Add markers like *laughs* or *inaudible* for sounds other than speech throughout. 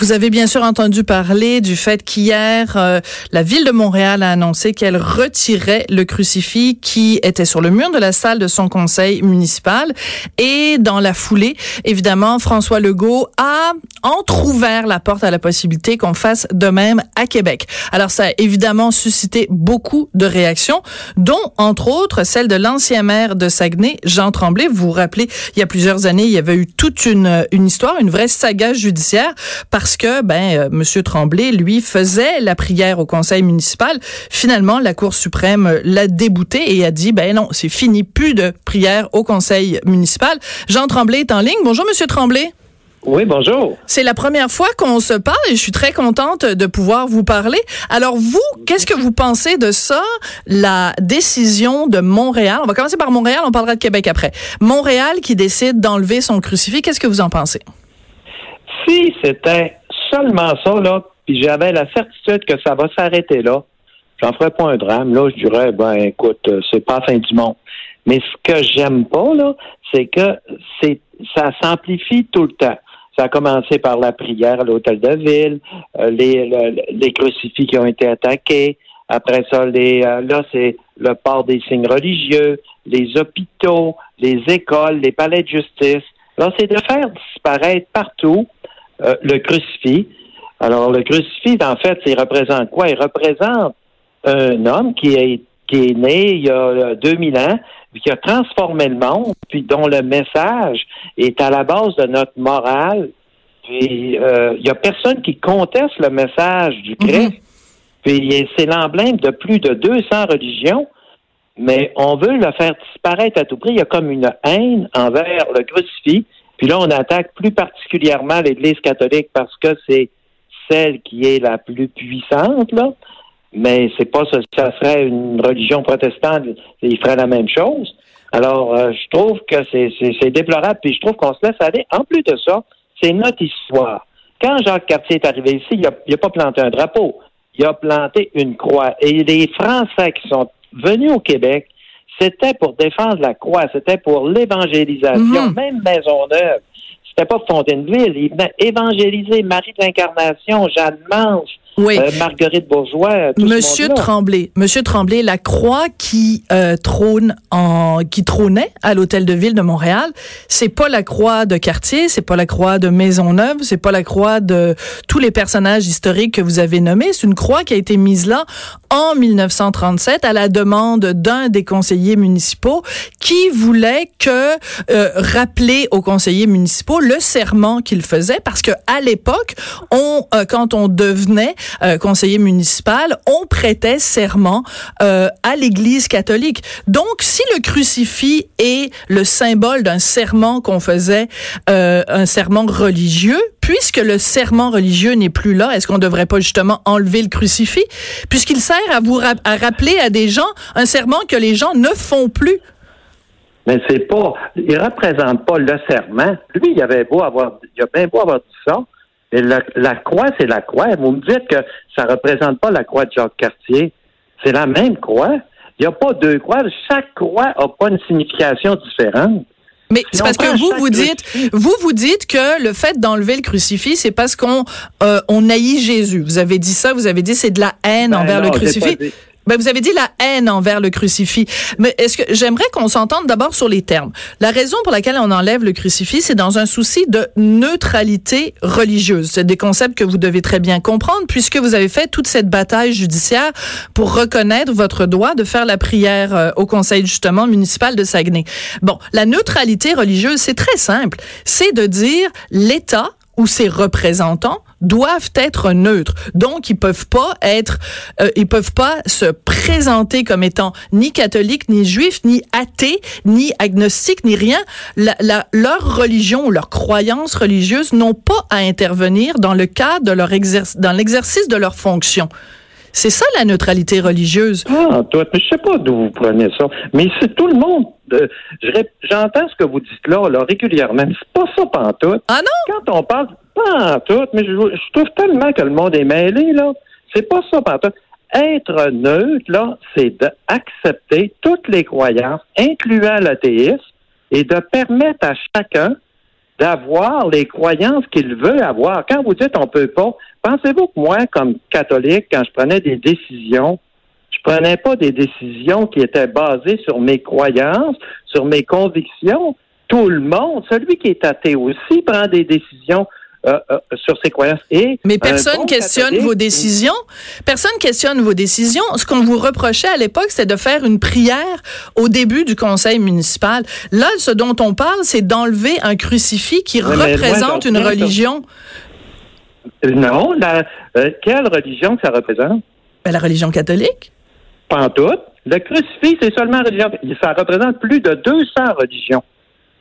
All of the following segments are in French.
Vous avez bien sûr entendu parler du fait qu'hier, euh, la ville de Montréal a annoncé qu'elle retirait le crucifix qui était sur le mur de la salle de son conseil municipal. Et dans la foulée, évidemment, François Legault a entrouvert la porte à la possibilité qu'on fasse de même à Québec. Alors, ça a évidemment suscité beaucoup de réactions, dont, entre autres, celle de l'ancien maire de Saguenay, Jean Tremblay. Vous vous rappelez, il y a plusieurs années, il y avait eu toute une, une histoire, une vraie saga judiciaire parce parce que ben euh, Monsieur Tremblay lui faisait la prière au conseil municipal. Finalement, la Cour suprême l'a débouté et a dit ben non, c'est fini, plus de prière au conseil municipal. Jean Tremblay est en ligne. Bonjour Monsieur Tremblay. Oui, bonjour. C'est la première fois qu'on se parle et je suis très contente de pouvoir vous parler. Alors vous, qu'est-ce que vous pensez de ça, la décision de Montréal? On va commencer par Montréal, on parlera de Québec après. Montréal qui décide d'enlever son crucifix, qu'est-ce que vous en pensez? Si c'était seulement ça, là, puis j'avais la certitude que ça va s'arrêter là, j'en ferais pas un drame. Là, je dirais, ben, écoute, euh, c'est pas la fin du monde. Mais ce que j'aime pas, là, c'est que c'est ça s'amplifie tout le temps. Ça a commencé par la prière à l'hôtel de ville, euh, les, les crucifix qui ont été attaqués. Après ça, les, euh, là, c'est le port des signes religieux, les hôpitaux, les écoles, les palais de justice. Là, c'est de faire disparaître partout euh, le crucifix. Alors, le crucifix, en fait, il représente quoi? Il représente un homme qui est, qui est né il y a 2000 ans, puis qui a transformé le monde, puis dont le message est à la base de notre morale. Puis, euh, il y a personne qui conteste le message du Christ. Mhm. Puis, c'est l'emblème de plus de 200 religions, mais on veut le faire disparaître à tout prix. Il y a comme une haine envers le crucifix. Puis là, on attaque plus particulièrement l'Église catholique parce que c'est celle qui est la plus puissante, là. Mais c'est pas ça, ça serait une religion protestante, il ferait la même chose. Alors, euh, je trouve que c'est déplorable, puis je trouve qu'on se laisse aller. En plus de ça, c'est notre histoire. Quand Jacques Cartier est arrivé ici, il n'a a pas planté un drapeau, il a planté une croix. Et les Français qui sont venus au Québec, c'était pour défendre la croix, c'était pour l'évangélisation, mhm. même Maisonneuve. C'était pas Fontainebleau, il venait évangéliser Marie de l'Incarnation, Jeanne Mance, oui. Euh, Marguerite Bourgeois. Tout Monsieur Tremblay, Monsieur Tremblay, la croix qui euh, trône en, qui trônait à l'hôtel de ville de Montréal, c'est pas la croix de Cartier, c'est pas la croix de Maisonneuve, c'est pas la croix de tous les personnages historiques que vous avez nommés. C'est une croix qui a été mise là en 1937 à la demande d'un des conseillers municipaux qui voulait que euh, rappeler aux conseillers municipaux le serment qu'ils faisaient parce que à l'époque, on euh, quand on devenait euh, conseiller municipal, on prêtait serment euh, à l'Église catholique. Donc, si le crucifix est le symbole d'un serment qu'on faisait, euh, un serment religieux, puisque le serment religieux n'est plus là, est-ce qu'on devrait pas justement enlever le crucifix, puisqu'il sert à vous à rappeler à des gens un serment que les gens ne font plus? Mais c'est pas, il représente pas le serment. Lui, il avait beau avoir, il a bien beau avoir dit ça, et la, croix, c'est la croix. Vous me dites que ça ne représente pas la croix de Jacques Cartier. C'est la même croix. Il n'y a pas deux croix. Chaque croix n'a pas une signification différente. Mais c'est parce que vous vous dites, vous vous dites que le fait d'enlever le crucifix, c'est parce qu'on euh, on haït Jésus. Vous avez dit ça, vous avez dit c'est de la haine ben envers le crucifix. Ben, vous avez dit la haine envers le crucifix. Mais est-ce que j'aimerais qu'on s'entende d'abord sur les termes. La raison pour laquelle on enlève le crucifix, c'est dans un souci de neutralité religieuse. C'est des concepts que vous devez très bien comprendre puisque vous avez fait toute cette bataille judiciaire pour reconnaître votre droit de faire la prière euh, au conseil justement municipal de Saguenay. Bon, la neutralité religieuse, c'est très simple. C'est de dire l'État ou ses représentants doivent être neutres. Donc, ils peuvent pas être, euh, ils peuvent pas se présenter comme étant ni catholiques, ni juifs, ni athées, ni agnostiques, ni rien. La, la, leur religion ou leur croyance religieuse n'ont pas à intervenir dans le cadre de leur exercice, dans l'exercice de leur fonction. C'est ça la neutralité religieuse. Ah, toi, je sais pas d'où vous prenez ça, mais c'est tout le monde. J'entends ce que vous dites là, là régulièrement. C'est pas ça pantoute. Ah non? Quand on parle pantoute, mais je, je trouve tellement que le monde est mêlé là. C'est pas ça pantoute. Être neutre là, c'est d'accepter toutes les croyances, incluant l'athéisme, et de permettre à chacun d'avoir les croyances qu'il veut avoir. Quand vous dites on peut pas, pensez-vous que moi, comme catholique, quand je prenais des décisions, je prenais pas des décisions qui étaient basées sur mes croyances, sur mes convictions? Tout le monde, celui qui est athée aussi, prend des décisions euh, euh, sur ses croyances. Et Mais personne questionne vos décisions. Personne questionne vos décisions. Ce qu'on vous reprochait à l'époque, c'était de faire une prière au début du conseil municipal. Là, ce dont on parle, c'est d'enlever un crucifix qui représente une religion. Non, la, euh, quelle religion ça représente? Ben, la religion catholique. Pantoute. Le crucifix, c'est seulement religion. Ça représente plus de 200 religions.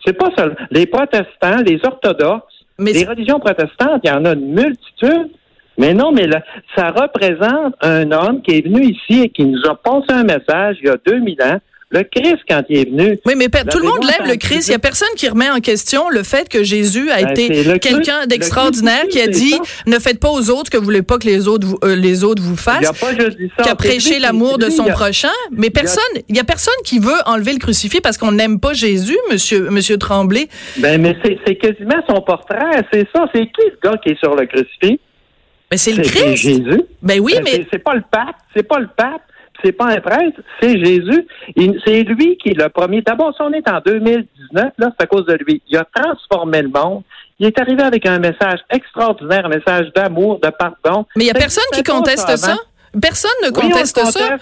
C'est pas seulement les protestants, les orthodoxes, les religions protestantes, il y en a une multitude. Mais non, mais là, ça représente un homme qui est venu ici et qui nous a passé un message il y a 2000 ans le Christ, quand il est venu. Oui, mais tout le monde lève le Christ. Il n'y a personne qui remet en question le fait que Jésus a ben, été quelqu'un d'extraordinaire qui a dit ne faites pas aux autres que vous voulez pas que les autres vous, euh, les autres vous fassent. Qui a prêché l'amour de son prochain. Mais personne, il y a personne qui veut enlever le crucifix parce qu'on n'aime pas Jésus, monsieur, monsieur Tremblay. Ben, mais c'est quasiment son portrait. C'est ça. C'est qui ce gars qui est sur le crucifix? Ben, c'est le Christ. C'est Jésus. Ben oui, mais. C'est pas le pape. C'est pas le pape c'est pas un prêtre, c'est Jésus. C'est lui qui est le premier. D'abord, si on est en 2019, là, c'est à cause de lui. Il a transformé le monde. Il est arrivé avec un message extraordinaire, un message d'amour, de pardon. Mais il y a personne qui conteste ça. Personne ne conteste, ça.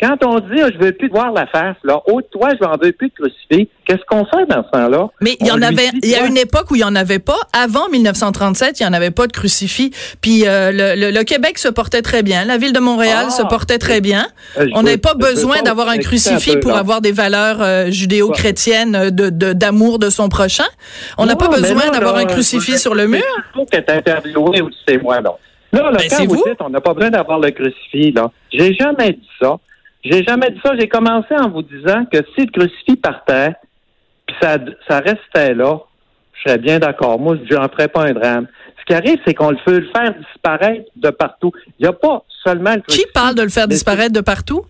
Quand, on dit je veux plus te voir la face, là, oh, toi, je n'en veux plus de crucifix, qu'est-ce qu'on fait dans ce temps-là? Mais il y en avait, il y a une époque où il n'y en avait pas. Avant 1937, il n'y en avait pas de crucifix. Puis euh, le, Québec se portait très bien. La ville de Montréal se ah! portait très bien. Euh, on n'avait pas besoin d'avoir un crucifix pour avoir des valeurs euh, judéo-chrétiennes de, d'amour de, son prochain. On n'a pas besoin d'avoir un crucifix sur le mur. c'est moi, non. Là, là ben, quand vous, dites on n'a pas besoin d'avoir le crucifix, là, j'ai jamais dit ça. J'ai jamais dit ça. J'ai commencé en vous disant que si le crucifix partait, puis ça, ça restait là, je serais bien d'accord. Moi, je n'en ferais pas un drame. Ce qui arrive, c'est qu'on le fait le faire disparaître de partout. Il n'y a pas seulement le crucifix. Qui parle de le faire disparaître de partout?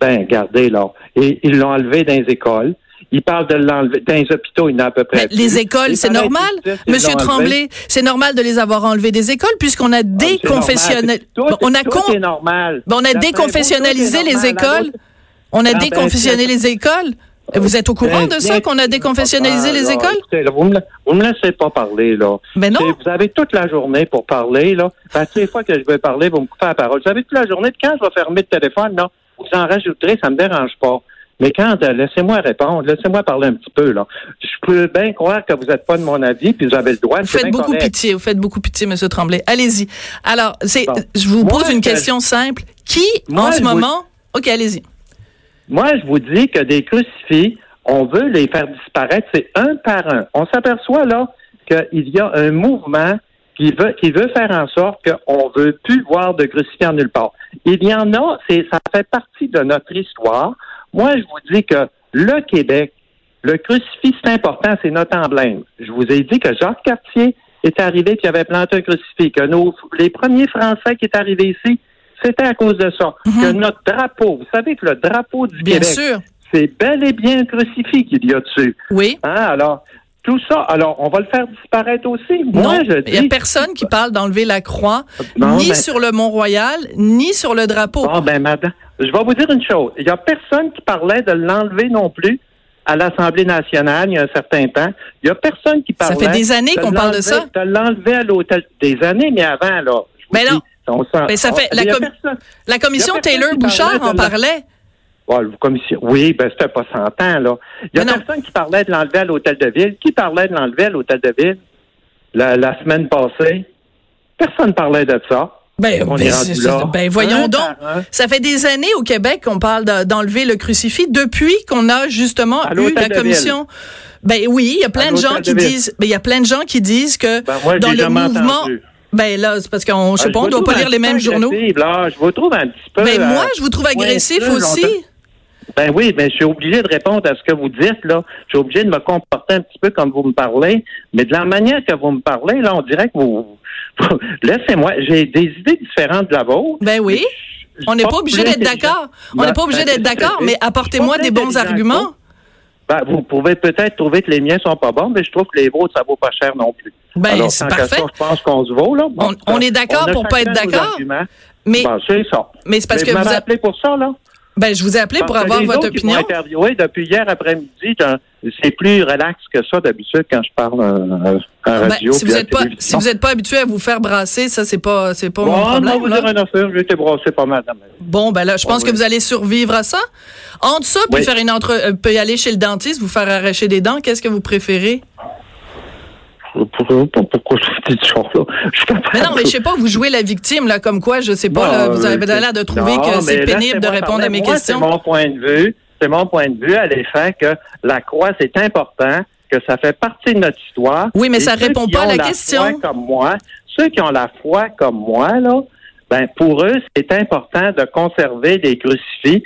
Ben, regardez, là. Et ils l'ont enlevé dans les écoles. Il parle de l'enlever. Dans les hôpitaux, il y en a à peu près. les écoles, c'est normal, Monsieur Tremblay, c'est normal de les avoir enlevés des écoles puisqu'on a ah, déconfessionnalisé. on a normal. on a déconfessionnalisé les écoles? On a déconfessionnalisé les écoles? Vous êtes au courant de ça, qu'on a déconfessionnalisé les écoles? vous, me, me laissez pas parler, là. Mais non. Vous avez toute la journée pour parler, là. Parce que les fois que je vais parler, vous me coupez la parole. Vous avez toute la journée. Quand je vais fermer le téléphone, non, vous en rajouterez, ça me dérange pas. Mais quand, euh, laissez-moi répondre, laissez-moi parler un petit peu, là. Je peux bien croire que vous n'êtes pas de mon avis, puis vous avez le droit. Vous faites beaucoup pitié, vous faites beaucoup pitié, M. Tremblay. Allez-y. Alors, c'est, je vous pose une question simple. Qui, en ce moment... OK, allez-y. Moi, je vous dis que des crucifix, on veut les faire disparaître, c'est un par un. On s'aperçoit, là, qu'il y a un mouvement qui veut, qui veut faire en sorte qu'on ne veut plus voir de crucifix en nulle part. Il y en a, c'est, ça fait partie de notre histoire. Moi, je vous dis que le Québec, le crucifix, c'est important, c'est notre emblème. Je vous ai dit que Jacques Cartier est arrivé qui avait planté un crucifix, que nos, les premiers Français qui sont arrivés ici, c'était à cause de ça. Mhm. Que notre drapeau, vous savez que le drapeau du bien Québec, c'est bel et bien un crucifix qu'il y a dessus. Oui. Hein, alors, tout ça, alors, on va le faire disparaître aussi. Moi, je dis. Il n'y a personne qui parle d'enlever la croix, ni sur le Mont-Royal, ni sur le drapeau. Ah, ben, madame. Je vais vous dire une chose. Il n'y a personne qui parlait de l'enlever non plus à l'Assemblée nationale il y a un certain temps. Il n'y a personne qui parlait. Ça fait des années qu'on parle de ça. De l'enlever à l'hôtel. Des années, mais avant, là. Mais non. mais ça fait. La, la commission Taylor-Bouchard en parlait. Oui, ben c'était pas 100 ans, là. Il y a personne qui parlait de l'enlever à l'hôtel de ville. Qui parlait de l'enlever à l'hôtel de ville? la, la semaine passée. Personne parlait de ça. Ben, On ben, est là. ben, voyons Un donc. Ça fait des années au Québec qu'on parle de- d'enlever le crucifix depuis qu'on a justement À eu la commission. Ben oui, il y a plein À de gens qui Ville. disent, ben il y a plein de gens qui disent que Ben, moi, dans le mouvement, entendu. ben là, c'est parce qu'on, je sais Ah, pas, on doit pas lire les mêmes journaux. Là, je vous trouve un petit peu. Ben euh, moi, je vous trouve agressif aussi. Ben oui, mais je suis obligé de répondre à ce que vous dites, là. Je suis obligé de me comporter un petit peu comme vous me parlez. Mais de la manière que vous me parlez, là, on dirait que vous. *laughs* Laissez-moi. J'ai des idées différentes de la vôtre. Ben oui. On n'est pas obligé d'être d'accord. On n'est pas obligé d'être d'accord, mais apportez-moi des bons arguments. Ben, vous pouvez peut-être trouver que les miens sont pas bons, mais je trouve que les vôtres, ça vaut pas cher non plus. Ben, c'est parfait. ça, je pense qu'on se vaut, là. On- on est d'accord on a pour pas être d'accord. Mais, Bon, c'est ça. mais c'est parce Mais que vous vous, m'avez a- appelé pour ça, là? Ben, je vous ai appelé pour Parce avoir votre opinion. interviewé depuis hier après-midi, c'est plus relax que ça d'habitude quand je parle euh, à Ben, radio. si vous à êtes la pas, si vous êtes pas habitué à vous faire brasser, ça c'est pas, c'est pas Bon, mon problème. vous là. dire affaire, j'ai été brassé pas mal. Bon, ben là, je pense Oui. que vous allez survivre à ça. Entre ça, puis Oui. faire une entre, euh, aller chez le dentiste, vous faire arracher des dents, qu'est-ce que vous préférez? Pourquoi, pourquoi je dis ça, là? Je suis Mais non, mais je sais pas, vous jouez la victime, là, comme quoi, je sais pas, là, vous avez euh, l'air de trouver non, que c'est pénible de répondre à mes Moi, questions. C'est mon point de vue. C'est mon point de vue à l'effet que la croix, c'est important, que ça fait partie de notre histoire. Oui, mais Et ça répond pas à ont la question. foi comme moi, ceux qui ont la foi comme moi, là, ben pour eux, c'est important de conserver des crucifix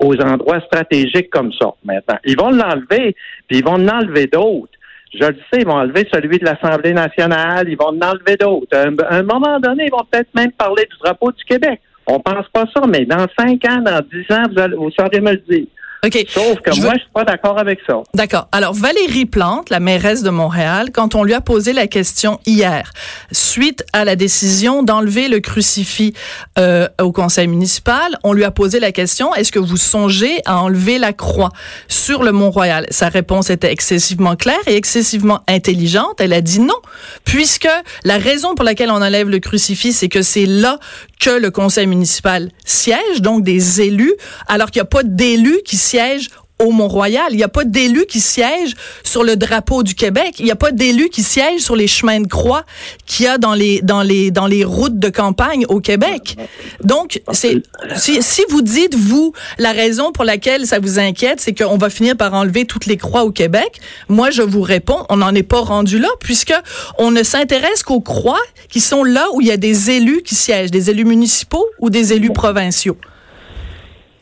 aux endroits stratégiques comme ça. Maintenant, ils vont l'enlever, puis ils vont en enlever d'autres. Je le sais, ils vont enlever celui de l'Assemblée nationale, ils vont en enlever d'autres. À un, moment donné, ils vont peut-être même parler du drapeau du Québec. On pense pas ça, mais dans cinq ans, dans dix ans, vous, allez, vous saurez me le dire. OK. Sauf que Je moi, veux- je suis pas d'accord avec ça. D'accord. Alors, Valérie Plante, la mairesse de Montréal, quand on lui a posé la question hier, suite à la décision d'enlever le crucifix euh, au conseil municipal, on lui a posé la question, est-ce que vous songez à enlever la croix sur le Mont-Royal? Sa réponse était excessivement claire et excessivement intelligente. Elle a dit non, puisque la raison pour laquelle on enlève le crucifix, c'est que c'est là que le conseil municipal siège, donc des élus, alors qu'il n'y a pas d'élus qui siègent au Mont-Royal. Il n'y a pas d'élus qui siègent sur le drapeau du Québec. Il n'y a pas d'élus qui siègent sur les chemins de croix qu'il y a dans les, dans les, dans les routes de campagne au Québec. Donc, si, si vous dites, vous, la raison pour laquelle ça vous inquiète, c'est qu'on va finir par enlever toutes les croix au Québec, moi, je vous réponds, on n'en est pas rendu là, puisque on ne s'intéresse qu'aux croix qui sont là où il y a des élus qui siègent, des élus municipaux ou des élus provinciaux.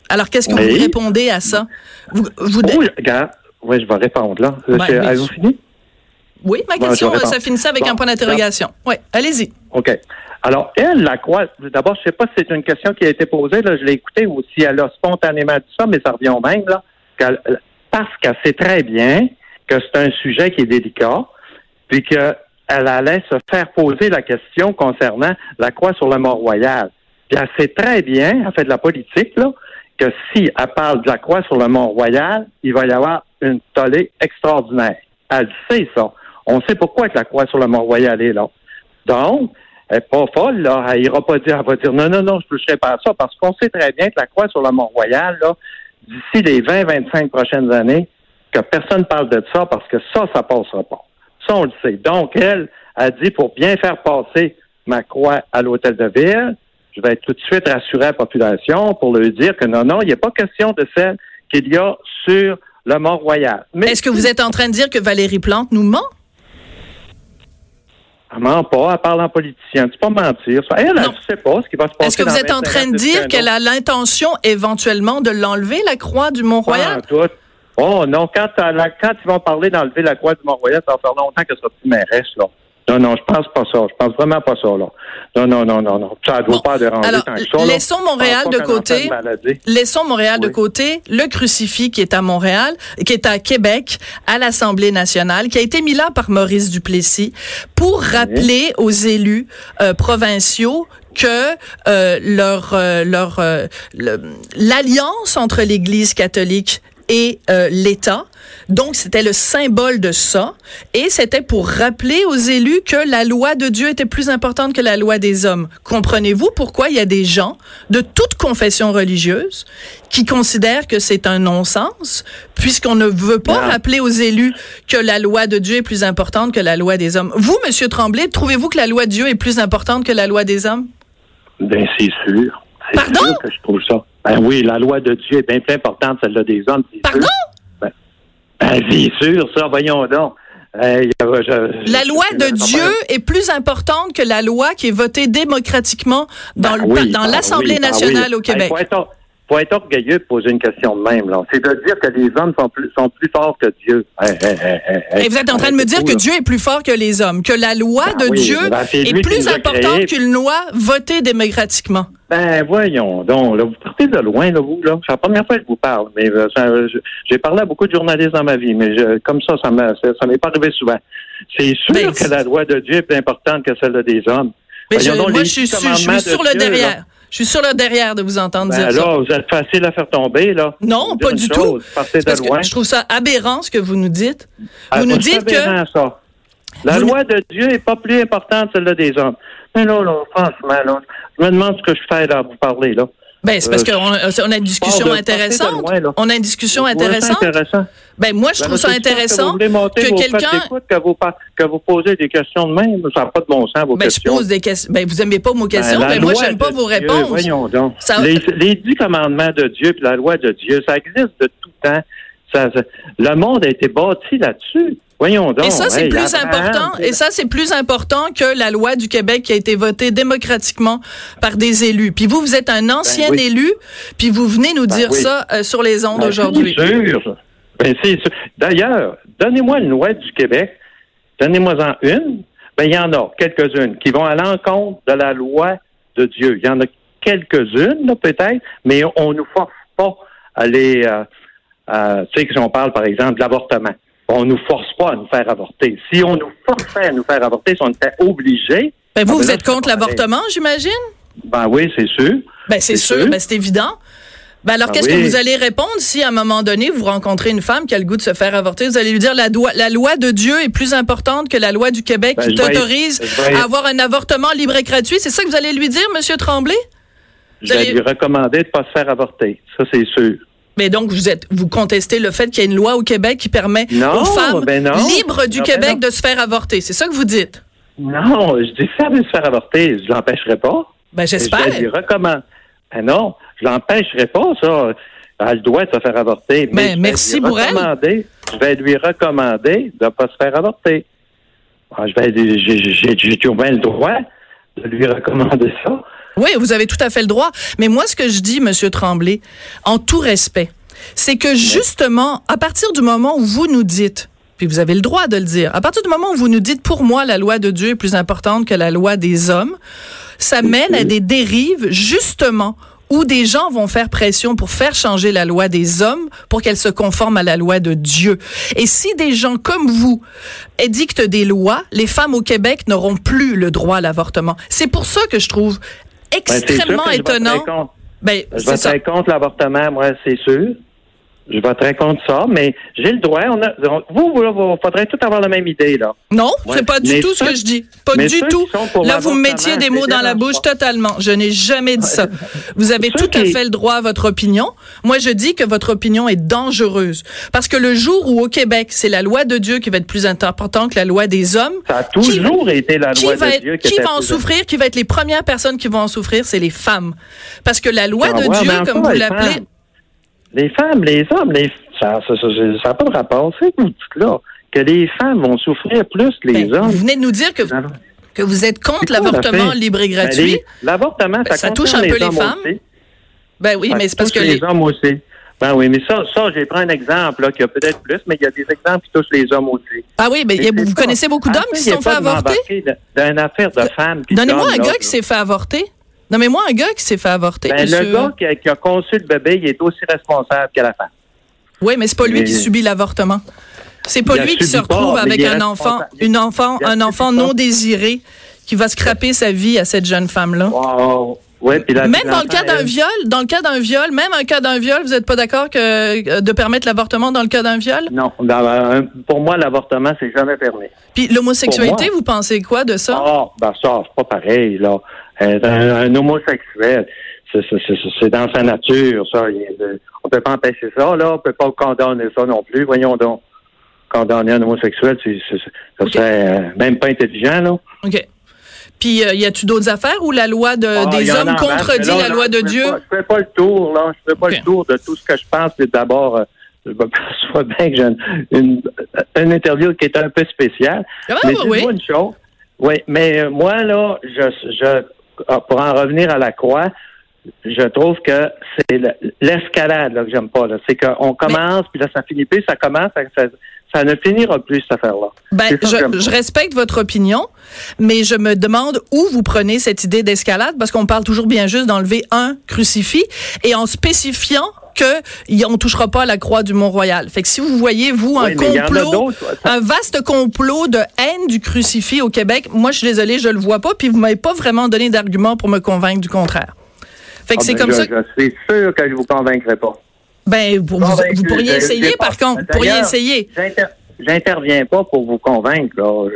Alors, qu'est-ce que vous répondez à ça? Vous, vous, Oh, regarde. Je vais répondre, là. Ben, C'est- oui. Avez-vous fini? Oui, ma question, réponds. ça finissait avec Bon, un point d'interrogation. Oui, allez-y. OK. Alors, elle, la croix, d'abord, je sais pas si c'est une question qui a été posée, là, je l'ai écoutée, ou si elle a spontanément dit ça, mais ça revient au même, là, parce qu'elle sait très bien que c'est un sujet qui est délicat, puis qu'elle allait se faire poser la question concernant la croix sur le Mont-Royal. Puis elle sait très bien, elle fait de la politique, là, que si elle parle de la croix sur le Mont-Royal, il va y avoir une tollée extraordinaire. Elle sait ça. On sait pourquoi que la croix sur le Mont-Royal est là. Donc, elle n'est pas folle, là. Elle ira pas dire, elle va dire non, non, non, je ne toucherai pas à ça, parce qu'on sait très bien que la croix sur le Mont-Royal, là, d'ici les 20-25 prochaines années, que personne ne parle de ça, parce que ça, ça passera pas. Ça, on le sait. Donc, elle a dit, pour bien faire passer ma croix à l'hôtel de ville, je vais tout de suite rassurer la population pour leur dire que non, non, il n'y a pas question de celle qu'il y a sur le Mont-Royal. Mais Est-ce que vous êtes en train de dire que Valérie Plante nous ment? Elle ment pas, elle parle en politicien. C'est pas mentir. Elle, ne sait pas ce qui va se passer. Est-ce que vous êtes en 25 train de dire qu'elle a l'intention éventuellement de l'enlever, la croix du Mont-Royal? Oh non, quand, a- quand ils vont parler d'enlever la croix du Mont-Royal, ça va faire longtemps qu'elle sera plus mairesse, là. Non, non, je pense pas ça. Je pense vraiment pas ça, là. Non, non, non, non, non. Ça ne doit Bon. pas déranger Alors, tant que ça, là. laissons Montréal de côté. de. Laissons Montréal de côté. Le crucifix qui est à Montréal, qui est à Québec, à l'Assemblée nationale, qui a été mis là par Maurice Duplessis pour rappeler aux élus euh, provinciaux que euh, leur euh, leur euh, le- l'alliance entre l'Église catholique et euh, l'État. Donc, c'était le symbole de ça. Et c'était pour rappeler aux élus que la loi de Dieu était plus importante que la loi des hommes. Comprenez-vous pourquoi il y a des gens de toute confession religieuse qui considèrent que c'est un non-sens, puisqu'on ne veut pas rappeler aux élus que la loi de Dieu est plus importante que la loi des hommes. Vous, Monsieur Tremblay, trouvez-vous que la loi de Dieu est plus importante que la loi des hommes? Ben, c'est sûr. Pardon? Sûr que je trouve ça. Ben oui, la loi de Dieu est bien plus importante que celle des hommes. Pardon? Ben, ben, c'est sûr, ça, voyons donc. la loi de Dieu est plus importante que la loi qui est votée démocratiquement dans, ben dans ben l'Assemblée nationale au Québec faut être orgueilleux de poser une question de même. Là. C'est de dire que les hommes sont plus, sont plus forts que Dieu. Et vous êtes en train de me dire que Dieu est plus fort que les hommes, que la loi ben de Dieu ben est, plus importante qu'une loi votée démocratiquement. Ben voyons donc, là, vous partez de loin, là, vous, là. C'est la première fois que je vous parle, mais euh, j'ai parlé à beaucoup de journalistes dans ma vie, mais je, comme ça, ça m'est pas arrivé souvent. C'est sûr ben, que la loi de Dieu est plus importante que celle des hommes. Mais je, moi, je suis, je suis sur le derrière. Je suis sur le derrière de vous entendre ben dire là, ça. vous êtes facile à faire tomber, là. Non, pas du tout. je trouve ça aberrant ce que vous nous dites. Ah, vous nous dites que. Ça. La loi de Dieu n'est pas plus importante que celle des hommes. Mais là, là, franchement, là, je me demande ce que je fais là, à vous parler, là. Ben, c'est parce euh, qu'on on a une discussion intéressante. on a une discussion intéressante. Ben, moi, je ben, trouve ça intéressant que, que quelqu'un. Que vous, que vous posez des questions de même. Ça n'a pas de bon sens, vos ben, questions. Je pose des questions. Ben, vous n'aimez pas mes questions. Ben, ben moi, j'aime pas vos réponses. voyons donc. Les, les, dix commandements de Dieu puis la loi de Dieu, ça existe de tout temps. Ça, ça, le monde a été bâti là-dessus. Voyons donc. Et ça, c'est plus important. Et ça, c'est plus important que la loi du Québec qui a été votée démocratiquement par des élus. Puis vous, vous êtes un ancien ben élu, puis vous venez nous ben dire ça euh, sur les ondes ben, aujourd'hui. Sûr. Ben, c'est sûr. D'ailleurs, donnez-moi une loi du Québec. Donnez-moi-en une. Ben, il y en a quelques-unes qui vont à l'encontre de la loi de Dieu. Il y en a quelques-unes, peut-être, mais on ne nous force pas à les. Euh, euh, tu sais, si on parle, par exemple, de l'avortement on nous force pas à nous faire avorter. Si on nous forçait à nous faire avorter, si on était obligé. Ben vous, ah, ben vous êtes contre l'avortement, j'imagine? Ben oui, c'est sûr. Ben c'est sûr, ben c'est évident. Ben alors, ben qu'est-ce que vous allez répondre si, à un moment donné, vous rencontrez une femme qui a le goût de se faire avorter? Vous allez lui dire la, la loi de Dieu est plus importante que la loi du Québec ben, qui t'autorise à avoir un avortement libre et gratuit. C'est ça que vous allez lui dire, M. Tremblay? Je vais lui recommander de ne pas se faire avorter. Ça, c'est sûr. Mais donc, vous êtes, vous contestez le fait qu'il y a une loi au Québec qui permet aux femmes ben libres du ben Québec de se faire avorter. C'est ça que vous dites? Non, je dis ça de se faire avorter. Je l'empêcherai pas. Ben, j'espère. Je lui recommande. Ben non, je l'empêcherai pas, ça. Elle doit se faire avorter. Mais ben, merci pour elle. Je vais lui recommander de ne pas se faire avorter. Ah, je vais, j'ai toujours bien le droit de lui recommander ça. Oui, vous avez tout à fait le droit. Mais moi, ce que je dis, Monsieur Tremblay, en tout respect, c'est que justement, à partir du moment où vous nous dites, puis vous avez le droit de le dire, à partir du moment où vous nous dites, pour moi, la loi de Dieu est plus importante que la loi des hommes, ça mène à des dérives, justement, où des gens vont faire pression pour faire changer la loi des hommes pour qu'elle se conforme à la loi de Dieu. Et si des gens comme vous édictent des lois, les femmes au Québec n'auront plus le droit à l'avortement. C'est pour ça que je trouve ben, extrêmement étonnant. Ben, je voterai contre l'avortement, moi, c'est sûr. Je voterai contre ça, mais j'ai le droit. On a, vous, vous, vous, faudrait tout avoir la même idée, là. Non, c'est pas du tout ce que je dis. Pas du tout. Là, vous me mettiez des mots dans la bouche totalement. Je n'ai jamais dit ça. Vous avez tout à fait le droit à votre opinion. Moi, je dis que votre opinion est dangereuse. Parce que le jour où, au Québec, c'est la loi de Dieu qui va être plus importante que la loi des hommes. Ça a toujours été la loi de Dieu qui, qui va en souffrir, qui va être les premières personnes qui vont en souffrir, c'est les femmes. Parce que la loi ah de Dieu, comme vous l'appelez, les femmes, les hommes, les, ça n'a pas de rapport. C'est là que les femmes vont souffrir plus que les ben, hommes. Vous venez de nous dire que, que vous êtes contre l'avortement libre et ben, gratuit. l'avortement, ça, ça touche un peu les, femmes. Ben oui, mais c'est parce que les... hommes aussi. Ben oui, mais ça, ça j'ai pris un exemple là, qui a peut-être plus, mais il y a des exemples qui touchent les hommes aussi. Ah oui, mais vous connaissez beaucoup d'hommes qui se sont fait avorter? D'une affaire de femmes. Donnez-moi un gars qui s'est fait avorter? Non, mais moi, un gars qui s'est fait avorter. Ben, le gars qui a, conçu le bébé, il est aussi responsable que la femme. Oui, mais c'est pas lui qui subit l'avortement. C'est pas lui qui se retrouve avec un enfant, une enfant, un enfant non désiré qui va scraper sa vie à cette jeune femme-là. Wow. Ouais, puis Même dans le cas d'un viol, dans le cas d'un viol, même un cas d'un viol, vous n'êtes pas d'accord que euh, de permettre l'avortement dans le cas d'un viol? Non, un- pour moi, l'avortement, c'est jamais permis. Puis l'homosexualité, vous pensez quoi de ça? Ah, ben ça, c'est pas pareil, là. Euh, un, un homosexuel, c'est- dans sa nature, ça. On peut pas empêcher ça, là. On peut pas condamner ça non plus. Voyons donc. Condamner un homosexuel, c'est, c'est- ça Ok. serait euh, même pas intelligent, là. OK. Puis, euh, y a-tu d'autres affaires où la loi de, Ah, des hommes contredit là, la loi de je Dieu? pas- je fais pas le tour, là. Je fais pas le tour de tout ce que je pense. C'est d'abord, euh, je me *laughs* perçois bien que j'ai une, une, interview qui est un peu spéciale. Ah, mais oui, une chose. Oui, mais moi, là, je, je, pour en revenir à la croix, je trouve que c'est le- l'escalade là, que j'aime pas. là. C'est qu'on commence, puis là, ça finit plus, ça commence, ça, ça, ça ne finira plus, cette affaire-là. Ben, je respecte votre opinion, mais je me demande où vous prenez cette idée d'escalade, parce qu'on parle toujours bien juste d'enlever un crucifix, et en spécifiant que on touchera pas à la croix du Mont-Royal. Fait que si vous voyez, vous, un Oui, complot, un vaste complot de haine du crucifix au Québec, moi, je suis désolée, je le vois pas, puis vous m'avez pas vraiment donné d'argument pour me convaincre du contraire. Fait que Ah, c'est ben, comme je, ça. Je suis sûr que je vous convaincrai pas. Ben, vous, vous- Convaincu, vous pourriez essayer, par contre. Vous pourriez essayer. j'inter- J'interviens pas pour vous convaincre. là.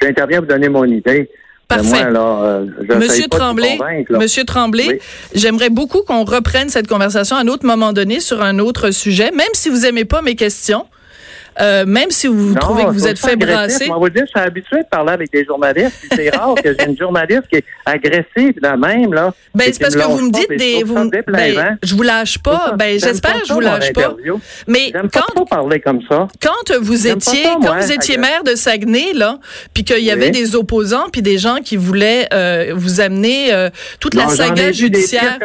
J'interviens pour donner mon idée. Mais Parfait. Moi, là, euh, Monsieur pas Tremblay, là. Monsieur Tremblay, Oui. j'aimerais beaucoup qu'on reprenne cette conversation à un autre moment donné sur un autre sujet, même si vous aimez pas mes questions, euh, même si vous Non, trouvez que vous êtes pas fait brasser. Moi, vous dire, je suis habitué de parler avec des journalistes. C'est rare que j'ai une journaliste qui est agressive de même, là. Ben, c'est parce que vous me pas, dites des, vous, ben, je vous lâche ça. pas. Ben, j'espère pas que je vous lâche pas. Mais pas quand, trop parler comme ça. quand vous pas étiez, ça, quand moi, vous étiez agressif. maire de Saguenay, là, puis qu'il y avait Oui. des opposants, puis des gens qui voulaient euh, vous amener euh, toute la Non, saga judiciaire.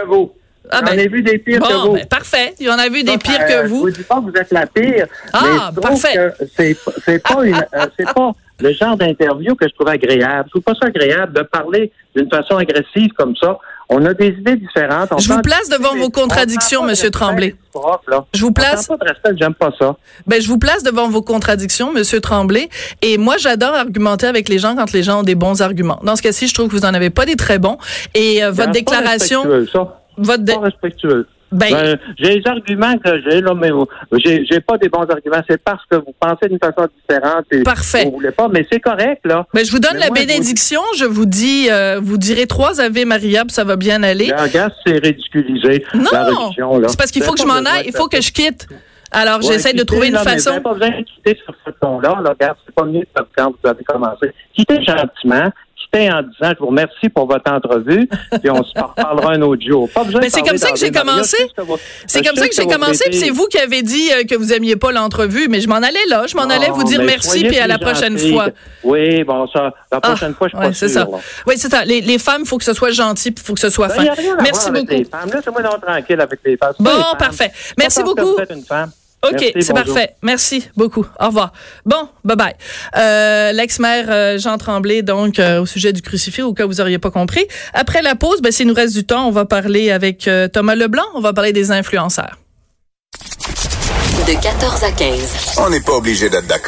Que vous. Ah, J'en ben, ai vu des pires que vous. ben, parfait. Il y en a vu des pires euh, que Je vous. vous dis pas que vous êtes la pire. Ah, mais parfait. que c'est c'est pas une euh, c'est pas le genre d'interview que je trouve agréable. Je trouve pas ça agréable de parler d'une façon agressive comme ça. On a des idées différentes. On Je vous place devant vos on contradictions, Monsieur Tremblay. Je vous place- prend pas de respect, j'aime pas ça. Ben, je vous place devant vos contradictions, Monsieur Tremblay. Et moi, j'adore argumenter avec les gens quand les gens ont des bons arguments. Dans ce cas-ci, je trouve que vous en avez pas des très bons. Et euh, votre déclaration, ça. Votre Pas respectueux. ben, Ben, j'ai les arguments que j'ai, là, mais j'ai, j'ai pas des bons arguments. C'est parce que vous pensez d'une façon différente et Parfait. vous voulez pas, mais c'est correct, là. ben, je vous donne Mais la moi, je vous bénédiction. Je vous dis, euh, vous direz trois Ave Maria, puis ça va bien aller. La regarde, c'est ridiculisé. la Non, religion, là. c'est parce qu'il faut que je m'en aille. Il faut que je quitte. Alors, Ouais, j'essaie de trouver une là, mais Vous façon. n'avez pas besoin de quitter sur ce ton-là. Là, regarde, c'est pas mieux que quand vous avez commencé. Quittez gentiment. En disant, je vous remercie pour votre entrevue, *laughs* puis on se reparlera un autre jour. Pas besoin Mais de c'est comme ça que j'ai commencé. C'est comme ça que j'ai commencé, puis c'est vous qui avez dit euh, que vous aimiez pas l'entrevue, mais je m'en allais là, je m'en allais vous dire mais merci, puis à la prochaine fois. Oui, bon, ça, la prochaine Ah, fois, je ouais, pas c'est ça. Oui, c'est ça. Les, les femmes, il faut que ce soit gentil, il faut que ce soit Ben, fin. Merci beaucoup. les femmes. Laissez-moi donc tranquille avec les femmes. C'est Bon, parfait. Merci beaucoup. OK, c'est parfait. Merci beaucoup. Au revoir. Bon, bye-bye. Euh, L'ex-maire euh, Jean Tremblay, donc, euh, au sujet du crucifix, au cas où vous n'auriez pas compris. Après la pause, ben, s'il nous reste du temps, on va parler avec euh, Thomas Leblanc. On va parler des influenceurs. De 14 à 15. On n'est pas obligé d'être d'accord.